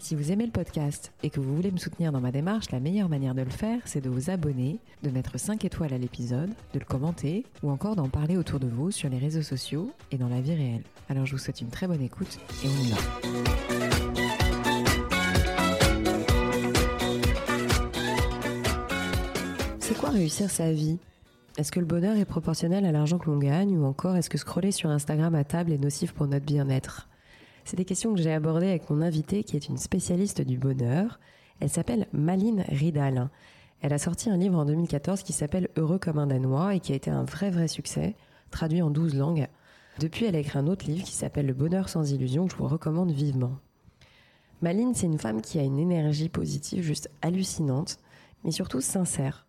Si vous aimez le podcast et que vous voulez me soutenir dans ma démarche, la meilleure manière de le faire, c'est de vous abonner, de mettre 5 étoiles à l'épisode, de le commenter ou encore d'en parler autour de vous sur les réseaux sociaux et dans la vie réelle. Alors je vous souhaite une très bonne écoute et on y va. C'est quoi réussir sa vie? Est-ce que le bonheur est proportionnel à l'argent que l'on gagne ou encore est-ce que scroller sur Instagram à table est nocif pour notre bien-être? C'est des questions que j'ai abordées avec mon invitée qui est une spécialiste du bonheur. Elle s'appelle Maline Ridal. Elle a sorti un livre en 2014 qui s'appelle Heureux comme un Danois et qui a été un vrai vrai succès, traduit en 12 langues. Depuis, elle a écrit un autre livre qui s'appelle Le bonheur sans illusion que je vous recommande vivement. Maline, c'est une femme qui a une énergie positive juste hallucinante, mais surtout sincère.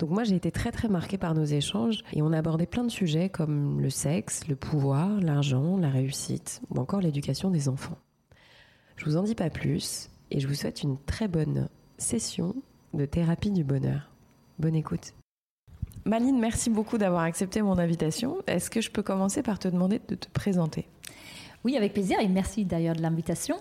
Donc moi j'ai été très très marquée par nos échanges et on a abordé plein de sujets comme le sexe, le pouvoir, l'argent, la réussite ou encore l'éducation des enfants. Je vous en dis pas plus et je vous souhaite une très bonne session de thérapie du bonheur. Bonne écoute. Maline, merci beaucoup d'avoir accepté mon invitation. Est-ce que je peux commencer par te demander de te présenter? Oui, avec plaisir et merci d'ailleurs de l'invitation.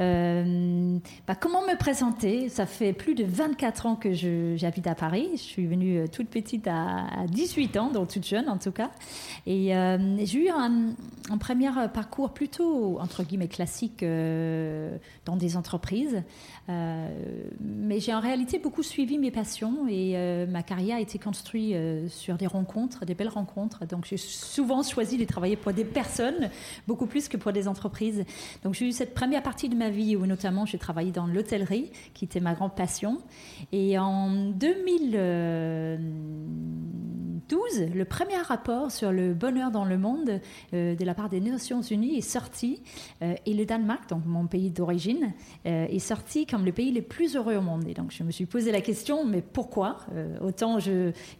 Euh, bah, comment me présenter? Ça fait plus de 24 ans que j'habite à Paris. Je suis venue euh, toute petite à, 18 ans, donc toute jeune en tout cas. Et euh, j'ai eu un, premier parcours plutôt, entre guillemets, classique dans des entreprises. mais j'ai en réalité beaucoup suivi mes passions et ma carrière a été construite sur des rencontres, des belles rencontres. Donc j'ai souvent choisi de travailler pour des personnes beaucoup plus que pour des entreprises. Donc j'ai eu cette première partie de ma vie où notamment j'ai travaillé dans l'hôtellerie, qui était ma grande passion. Et en 2012, le premier rapport sur le bonheur dans le monde euh, de la part des Nations Unies est sorti. Euh, et le Danemark, donc mon pays d'origine, euh, est sorti comme le pays le plus heureux au monde. Et donc je me suis posé la question, mais pourquoi? Autant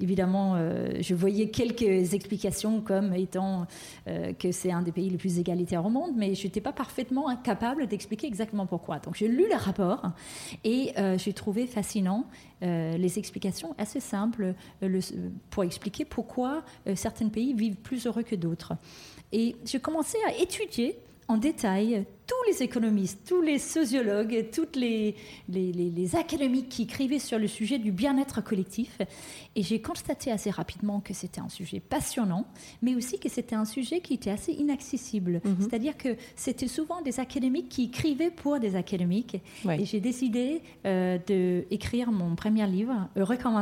évidemment, je voyais quelques explications comme étant que c'est un des pays les plus égalitaires monde, mais je n'étais pas parfaitement incapable d'expliquer exactement pourquoi. Donc j'ai lu le rapport et j'ai trouvé fascinant les explications assez simples pour expliquer pourquoi certains pays vivent plus heureux que d'autres. Et j'ai commencé à étudier en détail tous les économistes, tous les sociologues, toutes les, les, académiques qui écrivaient sur le sujet du bien-être collectif. Et j'ai constaté assez rapidement que c'était un sujet passionnant, mais aussi que c'était un sujet qui était assez inaccessible. Mhm. C'est-à-dire que c'était souvent des académiques qui écrivaient pour des académiques. Et j'ai décidé euh, d'écrire mon premier livre,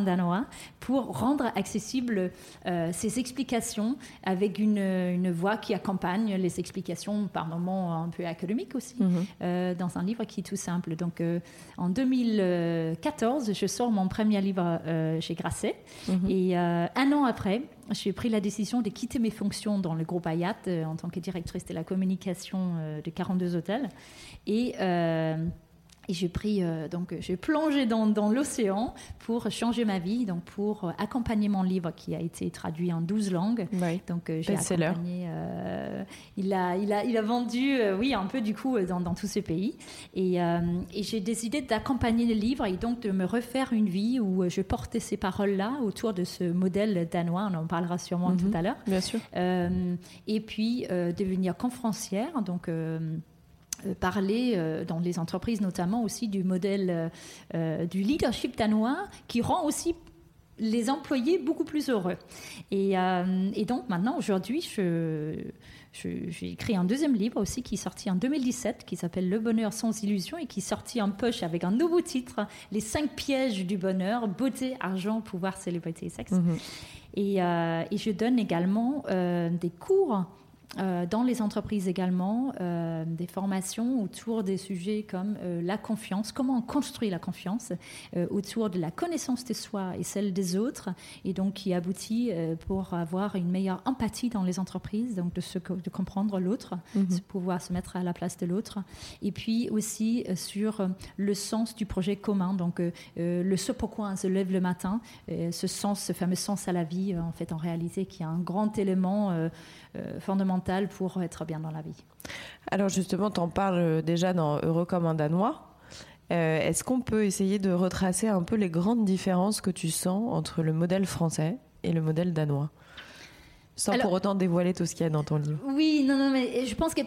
Danois, pour rendre accessible euh, ces explications avec une, une voix qui accompagne les explications par moments un peu académiques aussi, mhm. euh, dans un livre qui est tout simple. Donc, euh, en 2014, je sors mon premier livre euh, chez Grasset. Mhm. Et un an après, j'ai pris la décision de quitter mes fonctions dans le groupe Ayat en tant que directrice de la communication de 42 hôtels. Et et j'ai pris, euh, donc, j'ai plongé dans, dans l'océan pour changer ma vie, donc pour euh, accompagner mon livre qui a été traduit en 12 langues. Donc, euh, j'ai accompagné. il, a, il, a, il a vendu, oui, un peu du coup dans, dans tous ces pays. Et, et j'ai décidé d'accompagner le livre et donc de me refaire une vie où je portais ces paroles-là autour de ce modèle danois. On en parlera sûrement mhm. tout à l'heure. Bien sûr. et puis devenir conférencière. Donc, parler euh, dans les entreprises notamment aussi du modèle euh, du leadership danois qui rend aussi les employés beaucoup plus heureux. Et, et donc maintenant, aujourd'hui, je, j'ai écrit un deuxième livre aussi qui est sorti en 2017, qui s'appelle Le bonheur sans illusion et qui est sorti en poche avec un nouveau titre, Les cinq pièges du bonheur, beauté, argent, pouvoir, célébrité et sexe. Et, et, je donne également des cours euh, dans les entreprises également euh, des formations autour des sujets comme euh, la confiance, comment on construit la confiance, autour de la connaissance de soi et celle des autres, et donc qui aboutit pour avoir une meilleure empathie dans les entreprises, donc de, se, de comprendre l'autre, de pouvoir se mettre à la place de l'autre, et puis aussi sur le sens du projet commun, donc le ce pourquoi on se lève le matin, ce sens, ce fameux sens à la vie, en fait, en réalité, qui est un grand élément euh, pour être bien dans la vie. Alors justement, tu en parles déjà dans Heureux comme un Danois. Euh, est-ce qu'on peut essayer de retracer un peu les grandes différences que tu sens entre le modèle français et le modèle danois? Sans pour autant dévoiler tout ce qu'il y a dans ton livre. Oui, non, non, mais je pense que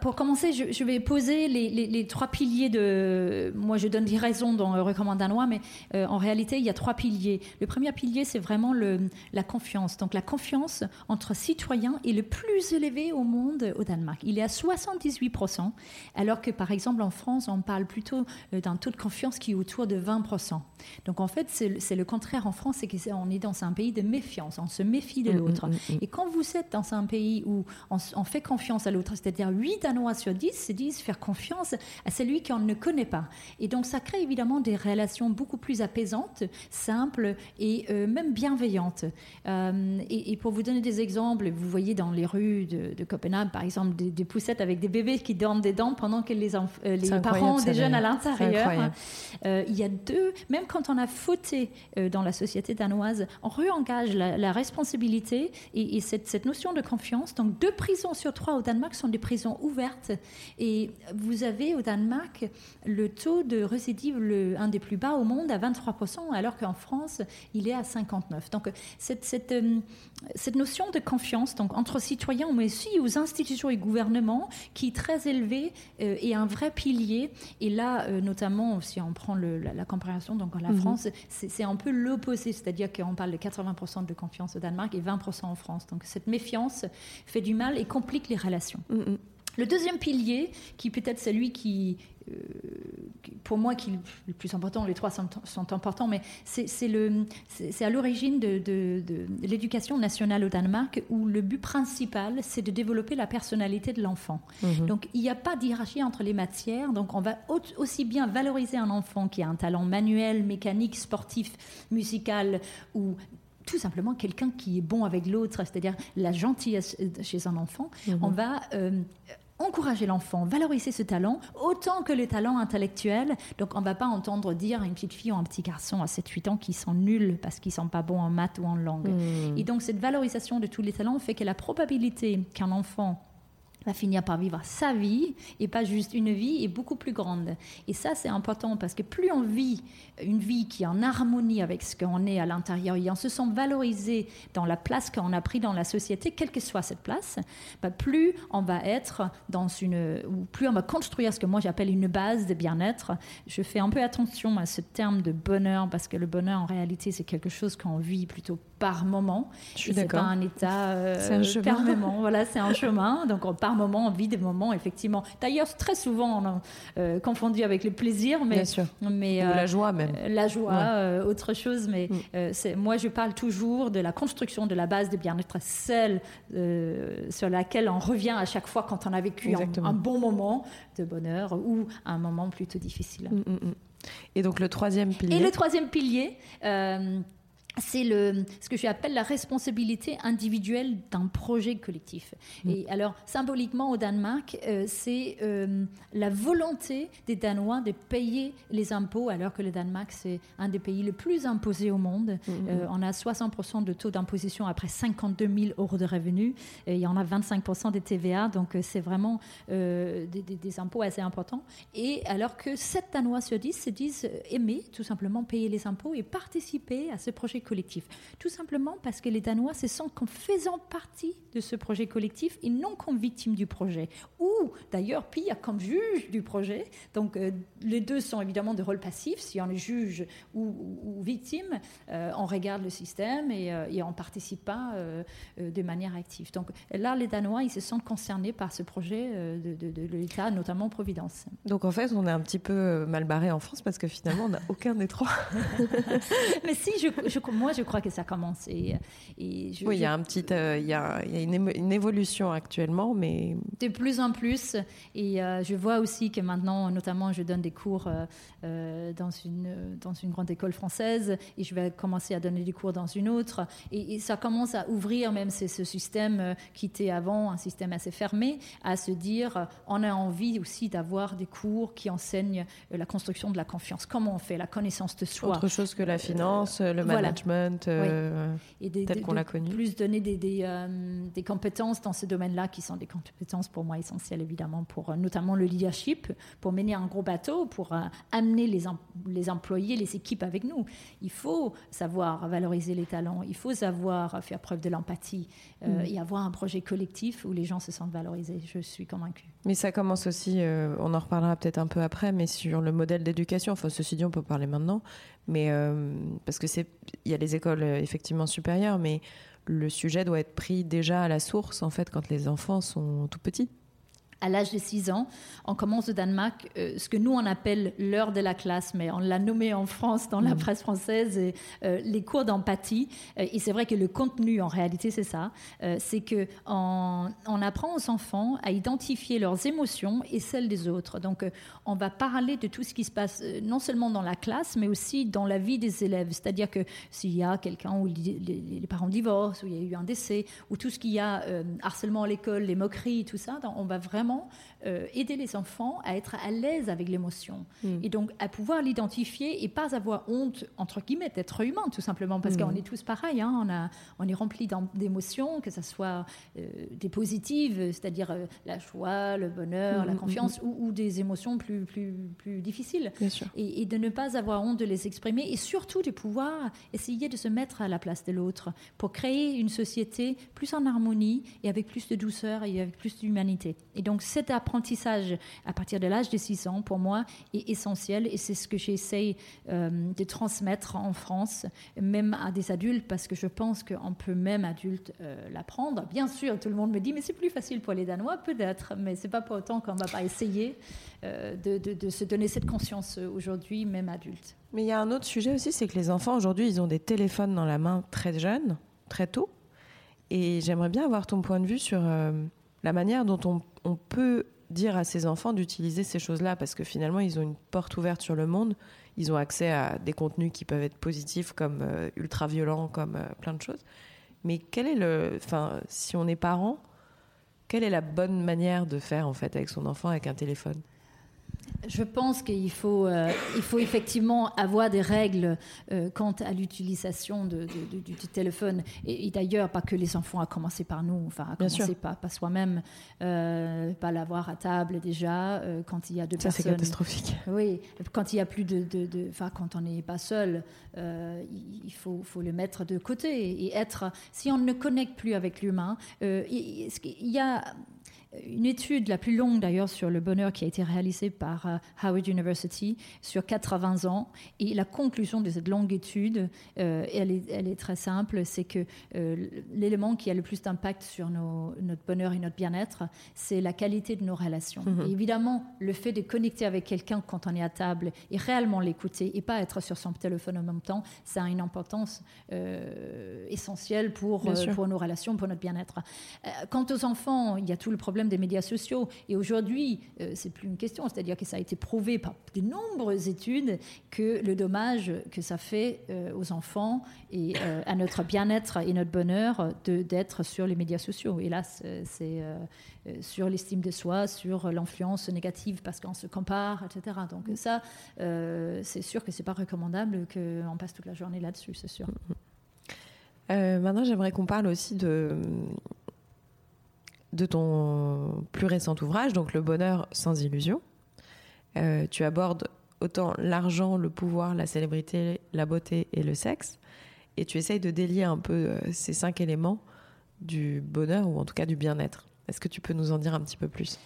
pour commencer, je, vais poser les, trois piliers de. Moi, je donne des raisons dans le recommande danois, mais euh, en réalité, il y a trois piliers. Le premier pilier, c'est vraiment le, la confiance. Donc, la confiance entre citoyens est le plus élevé au monde au Danemark. Il est à 78%, alors que par exemple en France, on parle plutôt euh, d'un taux de confiance qui est autour de 20%. Donc, en fait, c'est le contraire en France, c'est qu'on est dans un pays de méfiance. On se méfie de mm, mm, l'autre. Mm, quand vous êtes dans un pays où on, fait confiance à l'autre, c'est-à-dire 8 Danois sur 10 se disent faire confiance à celui qu'on ne connaît pas. Et donc ça crée évidemment des relations beaucoup plus apaisantes, simples et euh, même bienveillantes. Euh, et, pour vous donner des exemples, vous voyez dans les rues de, Copenhague, par exemple, des, poussettes avec des bébés qui dorment des dents pendant que les, euh, les parents déjeunent à l'intérieur. il y a deux, même quand on a fauté dans la société danoise, on réengage la, la responsabilité et, et cette, notion de confiance. Donc, deux prisons sur trois au Danemark sont des prisons ouvertes. Et vous avez au Danemark le taux de récidive, le, un des plus bas au monde, à 23%, alors qu'en France, il est à 59%. Donc, cette, cette, euh, cette notion de confiance donc, entre citoyens, mais aussi aux institutions et gouvernements, qui est très élevée euh, et un vrai pilier. Et là, euh, notamment, si on prend la, comparaison, donc en la mhm. France, c'est un peu l'opposé, c'est-à-dire qu'on parle de 80% de confiance au Danemark et 20% en France. Donc cette méfiance fait du mal et complique les relations. Mm, mm. Le deuxième pilier, qui peut être celui qui, euh, pour moi, qui est le plus important, les trois sont, importants, mais c'est à l'origine de, l'éducation nationale au Danemark, où le but principal, c'est de développer la personnalité de l'enfant. Mm-hmm. Donc, il n'y a pas d'hierarchie entre les matières. Donc, on va aussi bien valoriser un enfant qui a un talent manuel, mécanique, sportif, musical ou tout simplement quelqu'un qui est bon avec l'autre, c'est-à-dire la gentillesse chez un enfant, mhm. on va euh, encourager l'enfant, valoriser ce talent, autant que le talent intellectuel. Donc on ne va pas entendre dire à une petite fille ou un petit garçon à 7-8 ans qu'ils sont nuls parce qu'ils ne sont pas bons en maths ou en langue. Mhm. Et donc cette valorisation de tous les talents fait que la probabilité qu'un enfant va finir par vivre sa vie et pas juste une vie est beaucoup plus grande. Et ça, c'est important parce que plus on vit une vie qui est en harmonie avec ce qu'on est à l'intérieur et on se sent valorisé dans la place qu'on a pris dans la société, quelle que soit cette place, bah, plus on va être dans une, ou plus on va construire ce que moi j'appelle une base de bien-être. Je fais un peu attention à ce terme de bonheur parce que le bonheur en réalité c'est quelque chose qu'on vit plutôt par moment. Je suis d'accord. C'est pas un état euh, un permanent. Voilà, c'est un chemin. Donc par moment, on vit des moments effectivement. D'ailleurs, très souvent, on a euh, confondu avec le plaisir, mais, Bien sûr. mais Ou la euh, joie même. Euh, la joie, autre chose. Mais mm. c'est moi, je parle toujours de la construction de la base de bien-être, celle sur laquelle on revient à chaque fois quand on a vécu un, bon moment de bonheur ou un moment plutôt difficile. Mm, mm, Et donc le troisième pilier. Et le troisième pilier, c'est le, ce que j'appelle la responsabilité individuelle d'un projet collectif. Mm. Et alors, symboliquement, au Danemark, euh, c'est euh, la volonté des Danois de payer les impôts, alors que le Danemark, c'est un des pays les plus imposés au monde. Mm, mm, euh, on a 60% de taux d'imposition après 52 000 euros de revenus. Et il y en a 25% des TVA, donc c'est vraiment des, des, impôts assez importants. Et alors que 7 Danois sur 10 se disent aimer, tout simplement, payer les impôts et participer à ce projet collectif. Tout simplement parce que les Danois se sentent comme faisant partie de ce projet collectif et non comme victimes du projet. Ou d'ailleurs, pire, comme juge du projet. Donc euh, les deux sont évidemment de rôle passif. Si on est juge ou, victime, euh, on regarde le système et, euh, et on ne participe pas de manière active. Donc là, les Danois, ils se sentent concernés par ce projet de, de l'État, notamment Providence. Donc en fait, on est un petit peu mal barré en France parce que finalement, on n'a aucun des trois. Mais si, je, je moi, je crois que ça commence. Et, oui, il y a un petit, il y a, une, évolution actuellement, mais de plus en plus. Et je vois aussi que maintenant, notamment, je donne des cours dans une dans une grande école française et je vais commencer à donner des cours dans une autre. Et, ça commence à ouvrir même ce, ce système qui était avant un système assez fermé, à se dire on a envie aussi d'avoir des cours qui enseignent la construction de la confiance. Comment on fait? La connaissance de soi Autre chose que la finance, le management, euh, tel qu'on l'a connu. Plus donner des, des, euh, des compétences dans ce domaine-là qui sont des compétences pour moi essentielles évidemment pour euh, notamment le leadership, pour mener un gros bateau, pour amener les, les employés, les équipes avec nous. Il faut savoir valoriser les talents, il faut savoir faire preuve de l'empathie mm. et avoir un projet collectif où les gens se sentent valorisés. Je suis convaincue. Mais ça commence aussi, on en reparlera peut-être un peu après, mais sur le modèle d'éducation. Enfin, ceci dit, on peut parler maintenant, mais euh, parce que c'est, il y a les écoles euh, effectivement supérieures, mais le sujet doit être pris déjà à la source en fait quand les enfants sont tout petits à l'âge de 6 ans, on commence au Danemark euh, ce que nous on appelle l'heure de la classe, mais on l'a nommé en France dans la mm. presse française euh, les cours d'empathie. Euh, et c'est vrai que le contenu en réalité c'est ça, c'est que on, apprend aux enfants à identifier leurs émotions et celles des autres. Donc on va parler de tout ce qui se passe non seulement dans la classe, mais aussi dans la vie des élèves. C'est-à-dire que s'il y a quelqu'un où les, parents divorcent, où il y a eu un décès, ou tout ce qu'il y a harcèlement à l'école, les moqueries, tout ça, on va vraiment euh, aider les enfants à être à l'aise avec l'émotion hmm. et donc à pouvoir l'identifier et pas avoir honte entre guillemets d'être humain tout simplement parce hmm. qu'on est tous pareils hein. on a on est rempli d'émotions que ce soit euh, des positives c'est-à-dire euh, la joie le bonheur la hmm, confiance ou, des émotions plus plus plus difficiles Et, et, de ne pas avoir honte de les exprimer et surtout de pouvoir essayer de se mettre à la place de l'autre pour créer une société plus en harmonie et avec plus de douceur et avec plus d'humanité et donc cet apprentissage à partir de l'âge de 6 ans, pour moi, est essentiel et c'est ce que j'essaye euh, de transmettre en France, même à des adultes, parce que je pense qu'on peut même adulte euh, l'apprendre. Bien sûr, tout le monde me dit, mais c'est plus facile pour les Danois, peut-être, mais c'est pas pour autant qu'on ne va pas essayer euh, de, de, se donner cette conscience aujourd'hui, même adulte. Mais il y a un autre sujet aussi, c'est que les enfants aujourd'hui, ils ont des téléphones dans la main très jeunes, très tôt. Et j'aimerais bien avoir ton point de vue sur la manière dont on, on peut dire à ses enfants d'utiliser ces choses-là parce que finalement ils ont une porte ouverte sur le monde, ils ont accès à des contenus qui peuvent être positifs comme euh, ultra violents, comme euh, plein de choses. Mais quel est le, enfin, si on est parent, quelle est la bonne manière de faire en fait avec son enfant avec un téléphone? Je pense qu'il faut, euh, il faut effectivement avoir des règles euh, quant à l'utilisation de, du, téléphone. Et, d'ailleurs, pas que les enfants, à commencer par nous, enfin, à commencer par, par soi-même, euh, pas l'avoir à table déjà, quand il y a deux Ça, personnes. c'est catastrophique. Oui, quand il y a plus de. Enfin, quand on n'est pas seul, il faut, faut, le mettre de côté et être. Si on ne connecte plus avec l'humain, il y a une étude la plus longue d'ailleurs sur le bonheur qui a été réalisée par euh, Howard University sur 80 ans. Et la conclusion de cette longue étude, euh, elle, est, elle, est, très simple, c'est que euh, l'élément qui a le plus d'impact sur notre bonheur et notre bien-être, c'est la qualité de nos relations. Mhm. Et évidemment, le fait de connecter avec quelqu'un quand on est à table et réellement l'écouter et pas être sur son téléphone en même temps, ça a une importance essentielle pour, pour nos relations, pour notre bien-être. quant aux enfants, il y a tout le problème des médias sociaux. Et aujourd'hui, euh, c'est plus une question, c'est-à-dire que ça a été prouvé par de nombreuses études que le dommage que ça fait euh, aux enfants et euh, à notre bien-être et notre bonheur d'être sur les médias sociaux. Et là, c'est sur l'estime de soi, sur l'influence négative parce qu'on se compare, etc. Donc ça, c'est sûr que c'est pas recommandable qu'on passe toute la journée là-dessus, c'est sûr. maintenant, j'aimerais qu'on parle aussi de de ton plus récent ouvrage, donc Le bonheur sans illusion. Euh, tu abordes autant l'argent, le pouvoir, la célébrité, la beauté et le sexe. Et tu essayes de délier un peu euh, ces cinq éléments du bonheur ou en tout cas du bien-être. Est-ce que tu peux nous en dire un petit peu plus?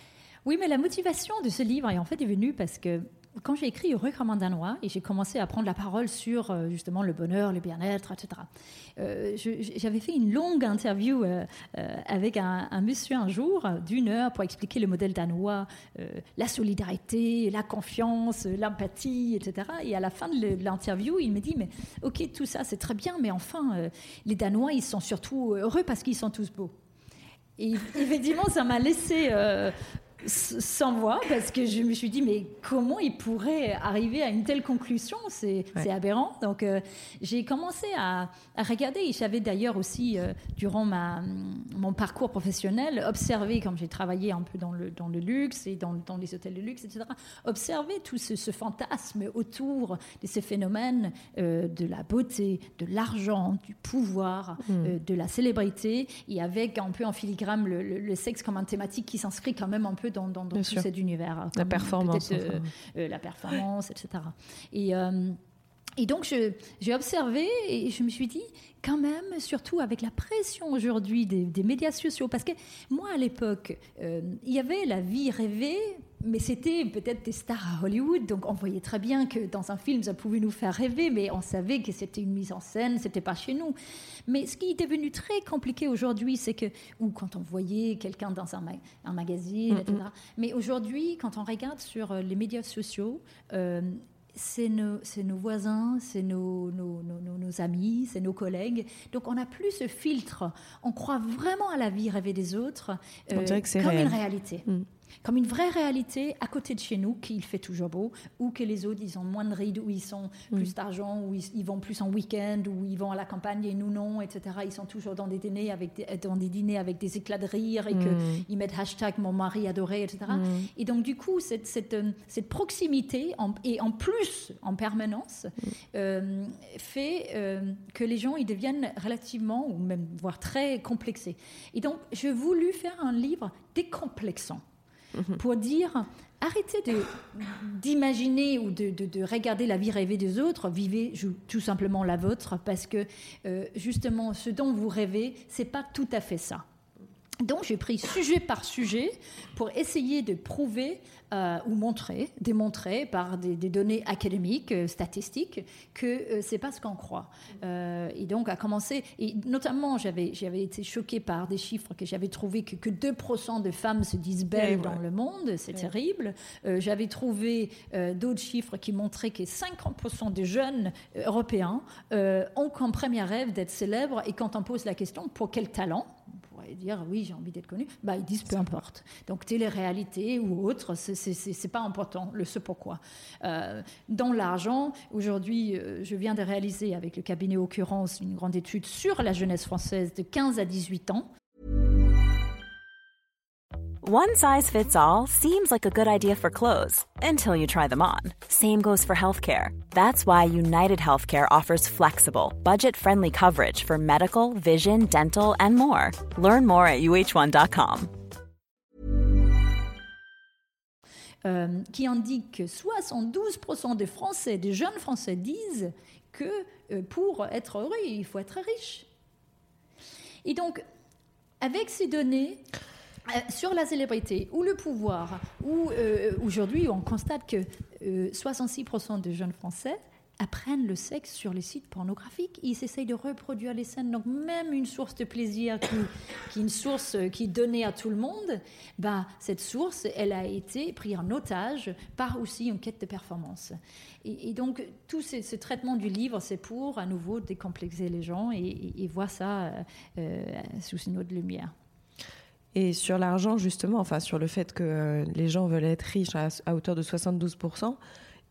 Oui, mais la motivation de ce livre est en fait est venue parce que quand j'ai écrit un Danois et j'ai commencé à prendre la parole sur euh, justement le bonheur, le bien-être, etc., euh, j'avais fait une longue interview euh, avec un, monsieur un jour d'une heure pour expliquer le modèle danois, la solidarité, la confiance, l'empathie, etc. Et à la fin de l'interview, il me dit Mais ok, tout ça c'est très bien, mais enfin, les Danois, ils sont surtout heureux parce qu'ils sont tous beaux. Et effectivement, ça m'a laissé sans voix parce que je me suis dit mais comment il pourrait arriver à une telle conclusion? C'est aberrant. Donc euh, j'ai commencé à, regarder. Et j'avais d'ailleurs aussi euh, durant ma, mon parcours professionnel observé comme j'ai travaillé un peu dans le, dans le luxe et dans, dans les hôtels de luxe etc observé tout ce, fantasme autour de ces phénomènes euh, de la beauté de l'argent du pouvoir hmm. de la célébrité. Et avec un peu en filigrane le, le sexe comme un thématique qui s'inscrit quand même un peu dans, dans, tout cet univers. La performance. Euh, euh, la performance, etc. Et, et donc, j'ai observé et je me suis dit, quand même, surtout avec la pression aujourd'hui des, médias sociaux, parce que moi, à l'époque, il y avait la vie rêvée, mais c'était peut-être des stars à Hollywood, donc on voyait très bien que dans un film, ça pouvait nous faire rêver, mais on savait que c'était une mise en scène, c'était pas chez nous. Mais ce qui est devenu très compliqué aujourd'hui, c'est que, ou quand on voyait quelqu'un dans un, un magazine, etc. Mais aujourd'hui, quand on regarde sur euh, les médias sociaux, euh, c'est nos, nos, voisins, c'est nos, nos, nos, amis, c'est nos collègues. Donc on n'a plus ce filtre. On croit vraiment à la vie rêvée des autres euh, comme une réalité. Mm comme une vraie réalité à côté de chez nous, qu'il fait toujours beau, ou que les autres, ils ont moins de rides, ou ils sont plus d'argent, ou ils, vont plus en week-end, ou ils vont à la campagne et nous non, etc. Ils sont toujours dans des dîners avec des, dans des, dîners avec des éclats de rire et mm. qu'ils mettent hashtag mon mari adoré, etc. Mm. Et donc, du coup, cette, cette, euh, cette proximité, et en plus en permanence, mm. euh, fait euh, que les gens ils deviennent relativement, ou même voire très complexés. Et donc, j'ai voulu faire un livre décomplexant. Mhm. pour dire arrêtez d'imaginer ou de, de, regarder la vie rêvée des autres, vivez tout simplement la vôtre, parce que euh, justement, ce dont vous rêvez, c'est pas tout à fait ça. Donc j'ai pris sujet par sujet pour essayer de prouver euh, ou montrer, démontrer par des, données académiques, euh, statistiques, que euh, c'est pas ce qu'on croit. et donc à commencer, et notamment j'avais j'avais été choquée par des chiffres que j'avais trouvé que, que 2% de femmes se disent belles dans le monde, c'est terrible. j'avais trouvé d'autres chiffres qui montraient que 50% des jeunes européens ont comme premier rêve d'être célèbres et quand on pose la question pour quel talent et dire oui, j'ai envie d'être connu, bah, ils disent peu importe. Donc télé-réalité ou autre, c'est pas important, le ce pourquoi. Euh, dans l'argent, aujourd'hui, euh, je viens de réaliser avec le cabinet Occurrence une grande étude sur la jeunesse française de 15 à 18 ans. One size fits all seems like a good idea for clothes until you try them on. Same goes for healthcare. That's why United Healthcare offers flexible, budget friendly coverage for medical, vision, dental, and more. Learn more at uh1.com. Euh, qui indique que 72% des Français, des jeunes Français, disent que euh, pour être heureux, il faut être riche. Et donc, avec ces données, Euh, sur la célébrité ou le pouvoir, où euh, aujourd'hui on constate que 66% euh, des jeunes Français apprennent le sexe sur les sites pornographiques. Ils essayent de reproduire les scènes. Donc même une source de plaisir qui, est une source qui donnée à tout le monde, bah, cette source, elle a été prise en otage par aussi une quête de performance. Et, donc tout ce, traitement du livre, c'est pour à nouveau décomplexer les gens et, voir ça sous une autre lumière. Et sur l'argent, justement, enfin sur le fait que euh, les gens veulent être riches à, hauteur de 72%,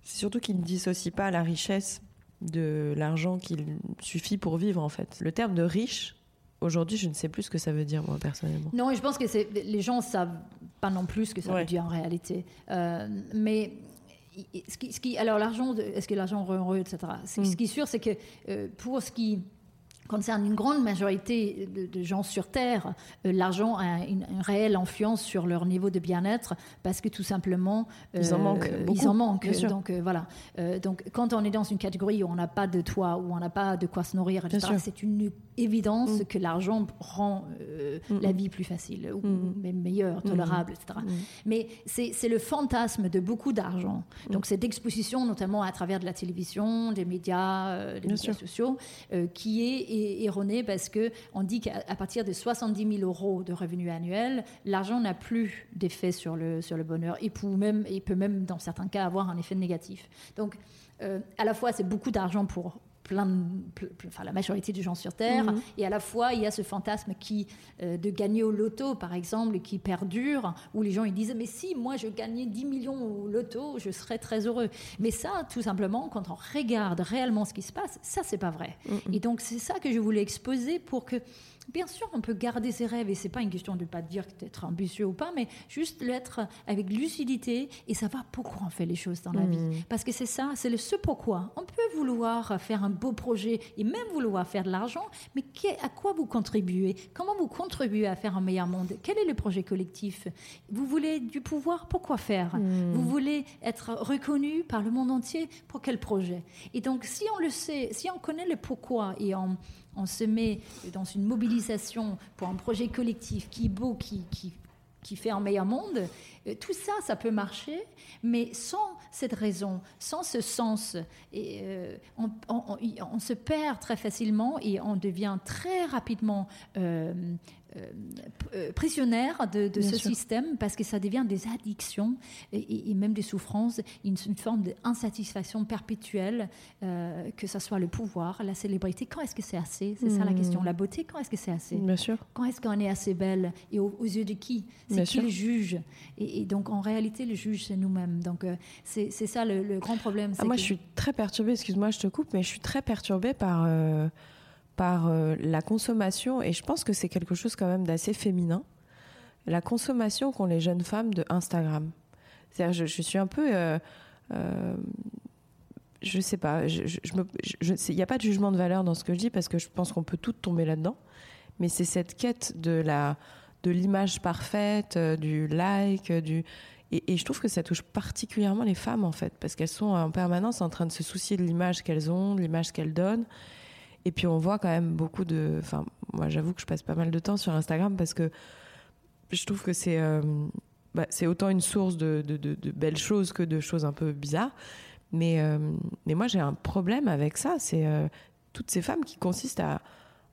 c'est surtout qu'ils ne dissocient pas la richesse de l'argent qu'il suffit pour vivre, en fait. Le terme de riche, aujourd'hui, je ne sais plus ce que ça veut dire, moi, personnellement. Non, je pense que les gens savent pas non plus ce que ça veut dire en réalité. Euh, mais ce qui, ce qui, alors l'argent, est-ce que l'argent rend heureux, etc. Ce qui est sûr, c'est que euh, pour ce qui concerne une grande majorité de, gens sur Terre, euh, l'argent a une, réelle influence sur leur niveau de bien-être parce que tout simplement ils en manquent. Ils en manquent. Donc voilà. donc quand on est dans une catégorie où on n'a pas de toit, où on n'a pas de quoi se nourrir, c'est une évidence mm. que l'argent rend mm. la vie plus facile ou mm. même meilleure, tolérable, etc. Mais c'est le fantasme de beaucoup d'argent. Donc cette exposition, notamment à travers de la télévision, des médias, des médias sociaux, qui est erroné parce que on dit qu'à partir de 70 000 euros de revenus annuels, l'argent n'a plus d'effet sur le, sur le bonheur et peut même, il peut même, dans certains cas, avoir un effet négatif. Donc, euh, à la fois, c'est beaucoup d'argent pour, plein, enfin, la majorité des gens sur Terre. Mhm. Et à la fois, il y a ce fantasme qui, euh, de gagner au loto, par exemple, qui perdure, où les gens ils disent Mais si, moi, je gagnais 10 millions au loto, je serais très heureux. Mais ça, tout simplement, quand on regarde réellement ce qui se passe, ça, c'est pas vrai. Mhm. Et donc, c'est ça que je voulais exposer pour que Bien sûr, on peut garder ses rêves et c'est pas une question de pas dire d'être ambitieux ou pas, mais juste l'être avec lucidité et savoir pourquoi on fait les choses dans la vie. Hmm. Parce que c'est ça, c'est le ce pourquoi. On peut vouloir faire un beau projet et même vouloir faire de l'argent, mais à quoi vous contribuez? Comment vous contribuez à faire un meilleur monde? Quel est le projet collectif? Vous voulez du pouvoir Pourquoi faire? Hmm. Vous voulez être reconnu par le monde entier? Pour quel projet? Et donc, si on le sait, si on connaît le pourquoi et on on se met dans une mobilisation pour un projet collectif qui est beau, qui, qui, fait un meilleur monde, euh, tout ça, ça peut marcher, mais sans cette raison, sans ce sens, euh, on, se perd très facilement et on devient très rapidement euh, euh, euh, de, ce système parce que ça devient des addictions et, même des souffrances, une, forme d'insatisfaction perpétuelle, euh, que ce soit le pouvoir, la célébrité. Quand est-ce que c'est assez? C'est ça la hmm. question. La beauté, quand est-ce que c'est assez? Bien sûr. Quand est-ce qu'on est assez belle? Et aux, yeux de qui? C'est qui le juge? Et, donc en réalité, le juge, c'est nous-mêmes. Donc c'est ça le, grand problème. Ah, moi, je suis très perturbée, excuse-moi, je te coupe, mais je suis très perturbée par par euh, la consommation, et je pense que c'est quelque chose quand même d'assez féminin, la consommation qu'ont les jeunes femmes de Instagram. C'est-à-dire, je, je, suis un peu... Euh, euh, je sais pas, il n'y a pas de jugement de valeur dans ce que je dis parce que je pense qu'on peut tout tomber là-dedans, mais c'est cette quête de la de l'image parfaite, du like, du et, et, je trouve que ça touche particulièrement les femmes en fait parce qu'elles sont en permanence en train de se soucier de l'image qu'elles ont, de l'image qu'elles donnent et puis on voit quand même beaucoup de. Enfin, moi j'avoue que je passe pas mal de temps sur Instagram parce que je trouve que c'est euh, bah, c'est autant une source de, belles choses que de choses un peu bizarres. Mais, euh, mais moi j'ai un problème avec ça. C'est euh, toutes ces femmes qui consistent à,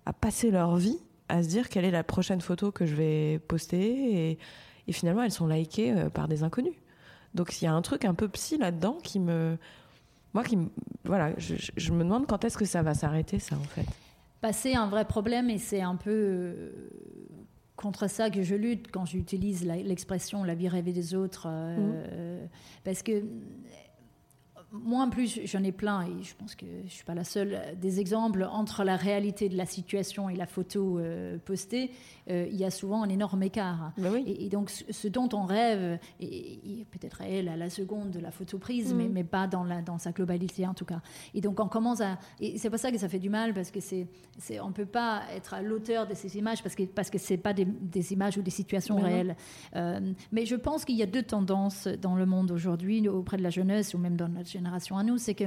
à, passer leur vie à se dire quelle est la prochaine photo que je vais poster et, et finalement elles sont likées par des inconnus. Donc il y a un truc un peu psy là-dedans qui me moi qui voilà, je, me demande quand est-ce que ça va s'arrêter ça en fait. Bah, c'est un vrai problème et c'est un peu euh, contre ça que je lutte quand j'utilise l'expression la vie rêvée des autres euh, mmh. parce que moi en plus j'en ai plein et je pense que je suis pas la seule des exemples entre la réalité de la situation et la photo euh, postée euh, il y a souvent un énorme écart. Bah et, donc, ce dont on rêve, et, peut-être elle à la seconde de la photo prise, mais, mm. mais, pas dans, la, dans sa globalité en tout cas. Et donc, on commence à. Et c'est pour ça que ça fait du mal, parce que c'est, c'est, on ne peut pas être à l'auteur de ces images, parce que parce que ce pas des, des, images ou des situations réelles. Euh, mais je pense qu'il y a deux tendances dans le monde aujourd'hui, auprès de la jeunesse, ou même dans notre génération à nous, c'est que.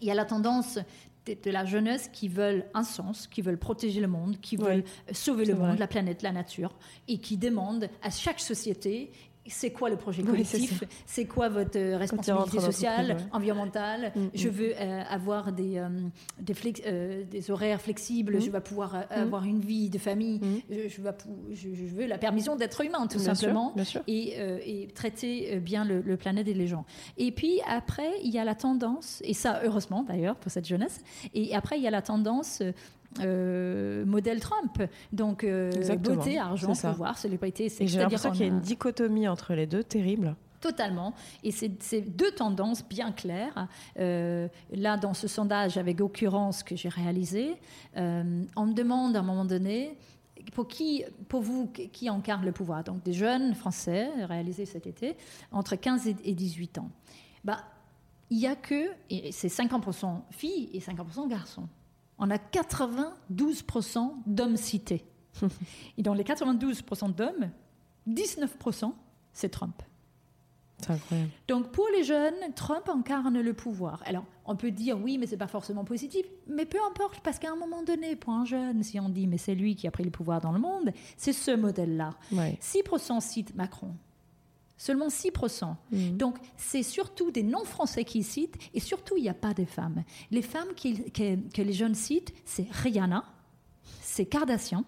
Il y a la tendance de, la jeunesse qui veulent un sens, qui veulent protéger le monde, qui veulent sauver le monde, la planète, la nature, et qui demandent à chaque société c'est quoi le projet collectif C'est quoi votre euh, responsabilité sociale, environnementale mm, Je mm. veux euh, avoir des, euh, des, des, horaires flexibles, mm. je veux pouvoir avoir une vie de famille, je, veux, je, veux la permission d'être humain, tout simplement, Et, et, traiter bien le, le, planète et les gens. Et puis après, il y a la tendance, et ça heureusement d'ailleurs pour cette jeunesse, et après il y a la tendance euh, modèle Trump. Donc, euh, beauté, argent, pouvoir, célébrité. C'est, j'ai l'impression qu'il y a une dichotomie entre les deux terrible. Totalement. Et c'est deux tendances bien claires. Euh, là, dans ce sondage avec occurrence que j'ai réalisé, on me demande à un moment donné, pour qui, pour vous, qui incarne le pouvoir? Donc des jeunes Français, réalisés cet été, entre 15 et 18 ans. Bah, il y a que, et c'est 50% filles et 50% garçons. On a 92% d'hommes cités. Et dans les 92% d'hommes, 19% c'est Trump. C'est incroyable. Donc pour les jeunes, Trump incarne le pouvoir. Alors on peut dire oui, mais c'est pas forcément positif, mais peu importe, parce qu'à un moment donné, pour un jeune, si on dit mais c'est lui qui a pris le pouvoir dans le monde, c'est ce modèle-là. Ouais. 6% citent Macron. Seulement 6%. Mhm. Donc, c'est surtout des non-français qui citent, et surtout, il n'y a pas de femmes. Les femmes qui- que, que les jeunes citent, c'est Rihanna, c'est Kardashian,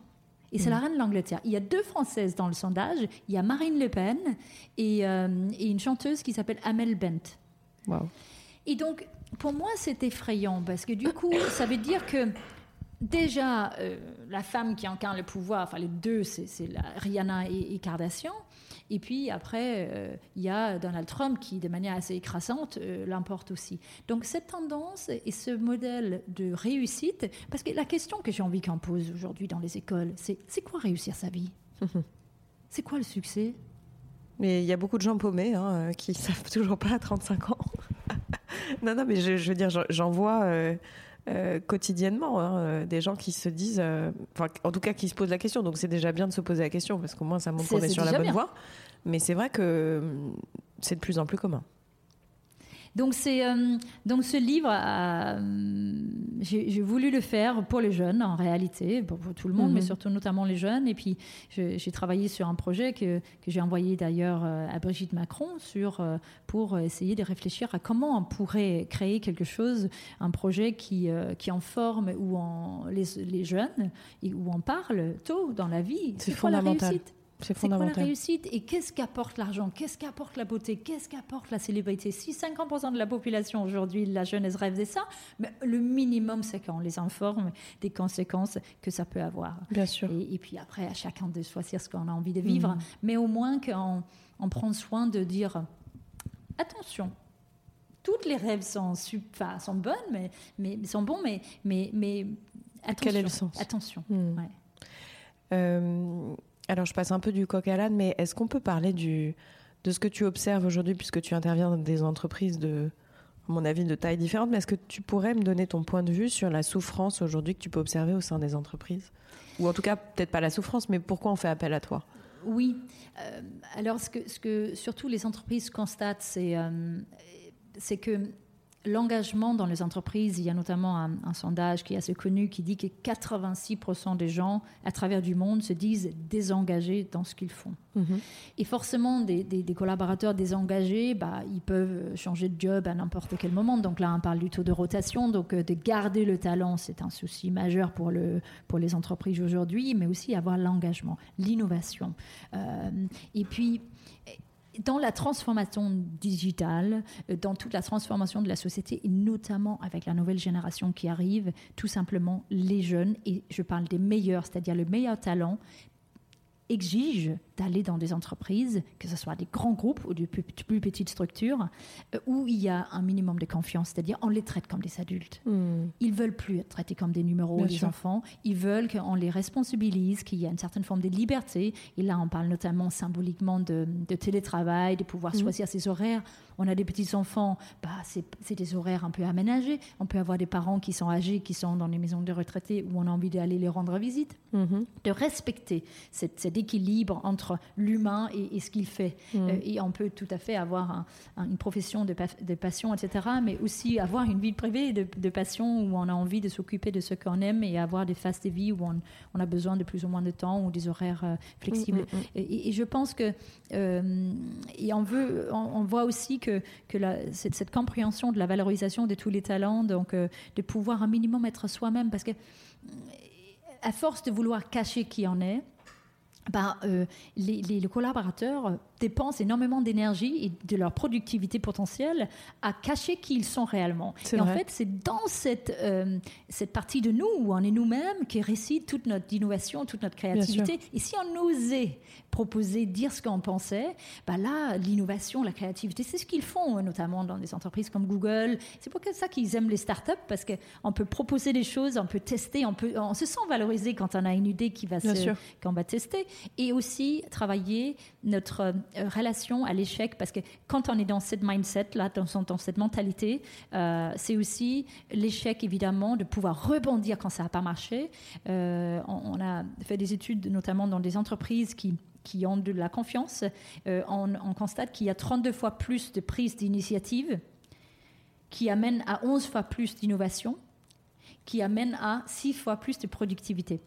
et c'est la reine de l'Angleterre. Il y a deux Françaises dans le sondage. Il y a Marine Le Pen et, euh, et une chanteuse qui s'appelle Amel Bent. Waouh. Et donc, pour moi, c'est effrayant parce que du coup, ça veut dire que déjà, euh, la femme qui incarne le pouvoir, enfin les deux, c'est Rihanna et, et Kardashian. Et puis après, euh, il y a Donald Trump qui, de manière assez écrasante, euh, l'emporte aussi. Donc cette tendance et ce modèle de réussite, parce que la question que j'ai envie qu'on pose aujourd'hui dans les écoles, c'est c'est quoi réussir sa vie? C'est quoi le succès? Mais il y a beaucoup de gens paumés hein, euh, qui savent toujours pas à 35 ans. non, non, mais je, je veux dire, j'en- j'en vois euh, euh, quotidiennement hein, euh, des gens qui se disent, euh, enfin, en tout cas, qui se posent la question. Donc, c'est déjà bien de se poser la question parce qu'au moins, ça montre qu'on est sur la bonne bien. voie. Mais c'est vrai que hum, c'est de plus en plus commun. Donc, c'est, euh, donc ce livre, hum, j'ai, voulu le faire pour les jeunes, en réalité, pour, pour tout le monde, Mhm. mais surtout notamment les jeunes. Et puis, j'ai travaillé sur un projet que, que j'ai envoyé d'ailleurs euh, à Brigitte Macron sur, euh, pour essayer de réfléchir à comment on pourrait créer quelque chose, un projet qui, euh, qui en forme où on, les, les jeunes, et où on parle tôt dans la vie. C'est quoi la fondamental. réussite? C'est quoi la réussite et qu'est-ce qu'apporte l'argent? Qu'est-ce qu'apporte la beauté? Qu'est-ce qu'apporte la célébrité? Si 50% de la population aujourd'hui, la jeunesse rêve de ça, mais le minimum, c'est qu'on les informe des conséquences que ça peut avoir. Bien sûr. Et, et puis après, à chacun de choisir ce qu'on a envie de vivre, Mhm. mais au moins qu'on on prend soin de dire attention. Toutes les rêves sont, bonnes, mais, mais sont bons, mais, mais, mais attention. Quel est le sens? Attention. Ouais. Euh, alors, je passe un peu du coq à l'âne, mais est-ce qu'on peut parler de ce que tu observes aujourd'hui, puisque tu interviens dans des entreprises de, à mon avis, de taille différente, mais est-ce que tu pourrais me donner ton point de vue sur la souffrance aujourd'hui que tu peux observer au sein des entreprises? Ou en tout cas, peut-être pas la souffrance, mais pourquoi on fait appel à toi? Oui. Euh, alors, ce que, surtout les entreprises constatent, c'est euh, c'est que l'engagement dans les entreprises, il y a notamment un, un sondage qui est assez connu qui dit que 86% des gens à travers du monde se disent désengagés dans ce qu'ils font. Et forcément, des, des- des collaborateurs désengagés, bah, ils peuvent changer de job à n'importe quel moment. Donc là, on parle du taux de rotation. Donc euh, de garder le talent, c'est un souci majeur pour, le, pour les entreprises aujourd'hui, mais aussi avoir l'engagement, l'innovation. Euh, et puis, dans la transformation digitale, euh, dans toute la transformation de la société, et notamment avec la nouvelle génération qui arrive, tout simplement les jeunes, et je parle des meilleurs, c'est-à-dire le meilleur talent, exige d'aller dans des entreprises, que ce soit des grands groupes ou des plus, plus petites structures, euh, où il y a un minimum de confiance, c'est-à-dire on les traite comme des adultes. Ils veulent plus être traités comme des numéros, Bien des sûr. enfants. Ils veulent qu'on les responsabilise, qu'il y a une certaine forme de liberté. Et là, on parle notamment symboliquement de, de télétravail, de pouvoir Mhm. choisir ses horaires. On a des petits enfants, bah, c'est des horaires un peu aménagés. On peut avoir des parents qui sont âgés, qui sont dans les maisons de retraités, où on a envie d'aller les rendre visite Mhm. de respecter cet, cet équilibre entre l'humain et, et ce qu'il fait. Euh, et on peut tout à fait avoir un- un- une profession de, pa- de passion, etc., mais aussi avoir une vie privée de, de passion où on a envie de s'occuper de ce qu'on aime et avoir des phases de vie où on, on a besoin de plus ou moins de temps ou des horaires euh, flexibles. Et, et je pense que euh, et on veut, on, on voit aussi que, que la- cette, cette compréhension de la valorisation de tous les talents, donc euh, de pouvoir un minimum être soi-même, parce que à force de vouloir cacher qui on est, euh, les, les- les collaborateurs dépensent énormément d'énergie et de leur productivité potentielle à cacher qui ils sont réellement. Et en vrai. fait, c'est dans cette, euh, cette partie de nous où on est nous-mêmes qui réside toute notre innovation, toute notre créativité. Et si on osait proposer, dire ce qu'on pensait, ben là, l'innovation, la créativité, c'est ce qu'ils font, notamment dans des entreprises comme Google. C'est pour ça qu'ils aiment les startups, parce qu'on peut proposer des choses, on peut tester, on, peut, on se sent valorisé quand on a une idée qui va Bien se, sûr. qu'on va tester, et aussi travailler notre, relation à l'échec, parce que quand on est dans cette mindset, là, dans, cette mentalité, c'est aussi l'échec, évidemment, de pouvoir rebondir quand ça n'a pas marché. On, on, a fait des études, notamment dans des entreprises qui ont de la confiance, euh, on, constate qu'il y a 32 fois plus de prise d'initiative, qui amène à 11 fois plus d'innovation, qui amène à 6 fois plus de productivité.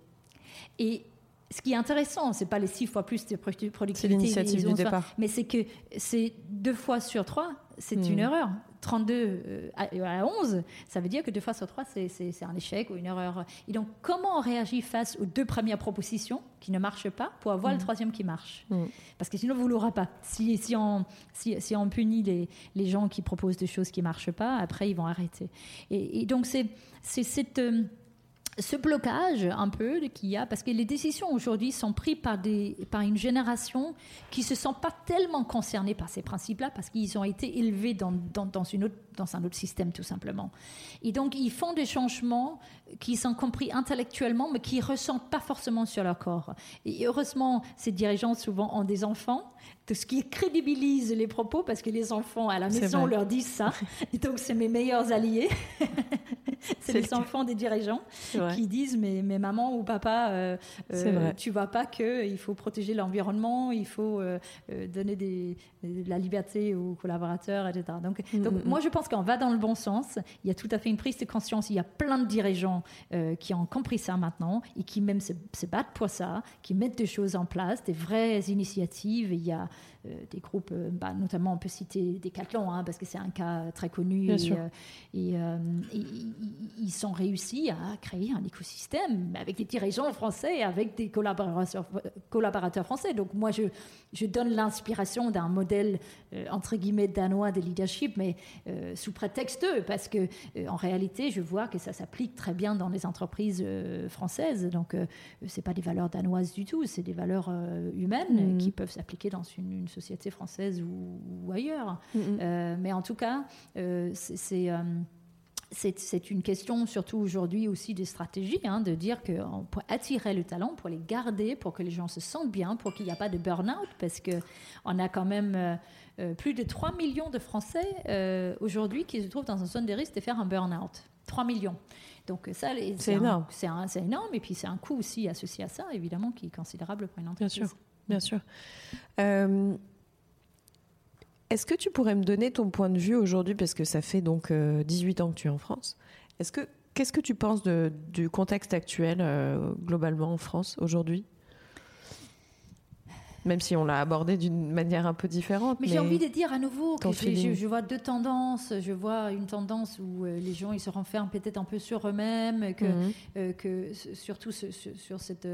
Et ce qui est intéressant, c'est pas les 6 fois plus de productivité, c'est l'initiative du départ, mais c'est que c'est deux fois sur trois, c'est une hmm. erreur. 32 euh, à 11, ça veut dire que deux fois sur trois, c'est un échec ou une erreur. Et donc, comment on réagit face aux deux premières propositions qui ne marchent pas pour avoir le mm. troisième qui marche? Mm. Parce que sinon, vous ne l'aurez pas. Si, si, on, si, on punit les, les, gens qui proposent des choses qui ne marchent pas, après, ils vont arrêter. Et, donc, c'est cette... Euh, ce blocage un peu qu'il y a, parce que les décisions aujourd'hui sont prises par, des, par une génération qui ne se sent pas tellement concernée par ces principes-là, parce qu'ils ont été élevés dans, dans, dans, autre, dans un autre système, tout simplement. Et donc, ils font des changements qui sont compris intellectuellement, mais qui ne ressentent pas forcément sur leur corps. Et heureusement, ces dirigeants souvent ont des enfants, de ce qui crédibilise les propos, parce que les enfants à la maison leur disent ça. Et donc, c'est mes meilleurs alliés. c'est les enfants des dirigeants qui disent mais, mais maman ou papa, euh, euh, tu vois pas que il faut protéger l'environnement, il faut euh, donner des, de la liberté aux collaborateurs, etc. Donc, mm, donc mm, moi, mm. je pense qu'on va dans le bon sens. Il y a tout à fait une prise de conscience. Il y a plein de dirigeants qui ont compris ça maintenant et qui même se, se, battent pour ça, qui mettent des choses en place, des vraies initiatives. Il y a euh, des groupes, euh, bah, notamment on peut citer Decathlon, hein, parce que c'est un cas très connu. et, euh, ils sont réussis à créer un écosystème avec des dirigeants français, avec des collaborateurs, collaborateurs français. Donc moi, je, je donne l'inspiration d'un modèle, entre guillemets, danois de leadership, mais sous prétexte, parce que en réalité, je vois que ça s'applique très bien dans les entreprises françaises. Donc, c'est pas des valeurs danoises du tout, c'est des valeurs humaines mmh. qui peuvent s'appliquer dans une société française ou, ailleurs. Mm. Euh, mais en tout cas, euh, euh, c'est c'est une question, surtout aujourd'hui aussi, des stratégies, hein, de dire qu'on peut attirer le talent, pour les garder, pour que les gens se sentent bien, pour qu'il n'y a pas de burn-out, parce qu'on a quand même plus de 3 millions de Français aujourd'hui qui se trouvent dans une zone de risque de faire un burn-out. 3 millions. Donc ça, c'est énorme. C'est énorme, et puis c'est un coût aussi associé à ça, évidemment, qui est considérable pour une entreprise. Bien sûr. Bien sûr. Euh, est-ce que tu pourrais me donner ton point de vue aujourd'hui, parce que ça fait donc 18 euh, ans que tu es en France. Est-ce que qu'est-ce que tu penses de, du contexte actuel euh, globalement en France aujourd'hui? Même si on l'a abordé d'une manière un peu différente. Mais, j'ai envie de dire à nouveau que je, vois deux tendances. Je vois une tendance où les gens ils se renferment peut-être un peu sur eux-mêmes, que, mhm. que surtout sur, sur cette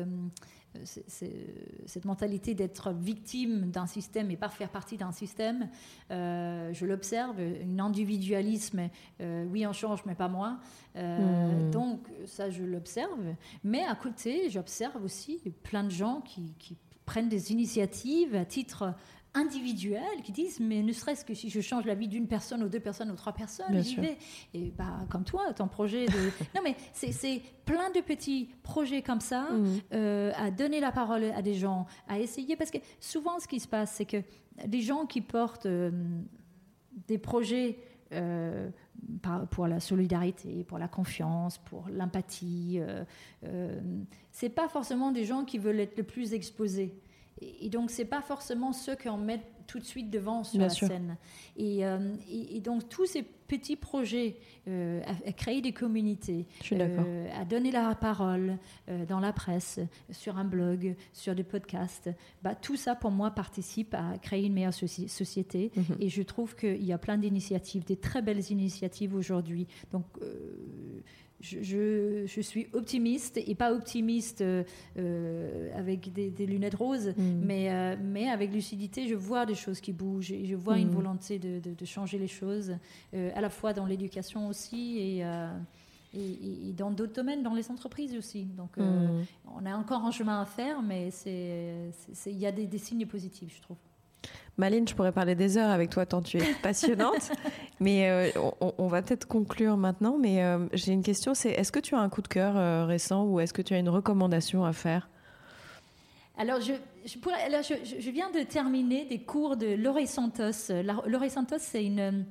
cette mentalité d'être victime d'un système et pas faire partie d'un système, euh, je l'observe, un individualisme, euh, oui on change mais pas moi. Euh, hmm. Donc ça je l'observe, mais à côté j'observe aussi plein de gens qui, qui prennent des initiatives à titre individuels qui disent mais ne serait-ce que si je change la vie d'une personne ou deux personnes ou trois personnes, j'y vais. Et bah, comme toi, ton projet de... non mais c'est plein de petits projets comme ça, mm. euh, à donner la parole à des gens, à essayer, parce que souvent ce qui se passe, c'est que les gens qui portent euh, des projets euh, pour la solidarité, pour la confiance, pour l'empathie. Euh, c'est pas forcément des gens qui veulent être le plus exposés. Et, donc, c'est pas forcément ceux qu'on met tout de suite devant sur la scène. Euh, et, donc, tous ces petits projets euh, à, créer des communautés, euh, à donner la parole dans la presse, sur un blog, sur des podcasts, bah, tout ça, pour moi, participe à créer une meilleure société. Mhm. Et je trouve qu'il y a plein d'initiatives, des très belles initiatives aujourd'hui. Donc, je, je, suis optimiste et pas optimiste euh, euh, avec des, lunettes roses, mm. mais, euh, mais avec lucidité, je vois des choses qui bougent et je vois une mm. volonté de, de, changer les choses, à la fois dans l'éducation aussi et, et, dans d'autres domaines, dans les entreprises aussi. Donc mm. on a encore un chemin à faire, mais il y a des, des signes positifs, je trouve. Maline, je pourrais parler des heures avec toi tant tu es passionnante. mais euh, on, va peut-être conclure maintenant. Mais euh, j'ai une question, c'est est-ce que tu as un coup de cœur euh, récent ou est-ce que tu as une recommandation à faire? Alors, je, je, viens de terminer des cours de Laurie Santos. Laurie Santos, c'est une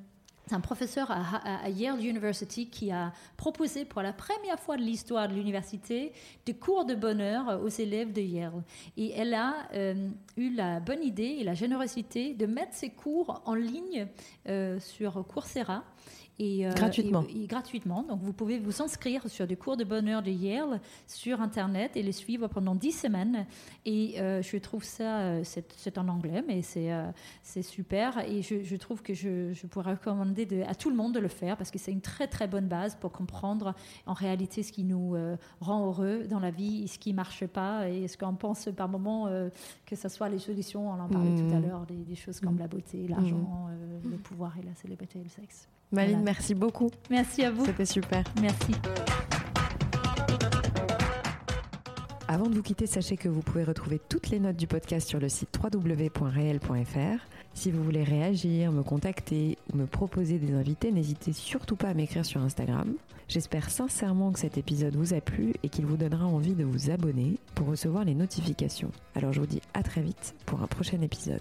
c'est un professeur à, Yale University qui a proposé pour la première fois de l'histoire de l'université des cours de bonheur aux élèves de Yale. Et elle a euh, eu la bonne idée et la générosité de mettre ces cours en ligne euh, sur Coursera. Et, euh, gratuitement. gratuitement. Donc, vous pouvez vous inscrire sur des cours de bonheur de Yale sur Internet et les suivre pendant 10 semaines. Et euh, je trouve ça, euh, c'est en anglais, mais c'est c'est super. Et je, je trouve que je, je, pourrais recommander de, à tout le monde de le faire parce que c'est une très, très bonne base pour comprendre en réalité ce qui nous rend heureux dans la vie et ce qui ne marche pas et ce qu'on pense par moment que ce soit les solutions, on en parlait tout à mmh. l'heure, des, choses comme mmh. la beauté, l'argent, mmh. le pouvoir et la célébrité et le sexe. Maline, merci beaucoup. Merci à vous. C'était super. Merci. Avant de vous quitter, sachez que vous pouvez retrouver toutes les notes du podcast sur le site www.réel.fr. Si vous voulez réagir, me contacter ou me proposer des invités, n'hésitez surtout pas à m'écrire sur Instagram. J'espère sincèrement que cet épisode vous a plu et qu'il vous donnera envie de vous abonner pour recevoir les notifications. Alors je vous dis à très vite pour un prochain épisode.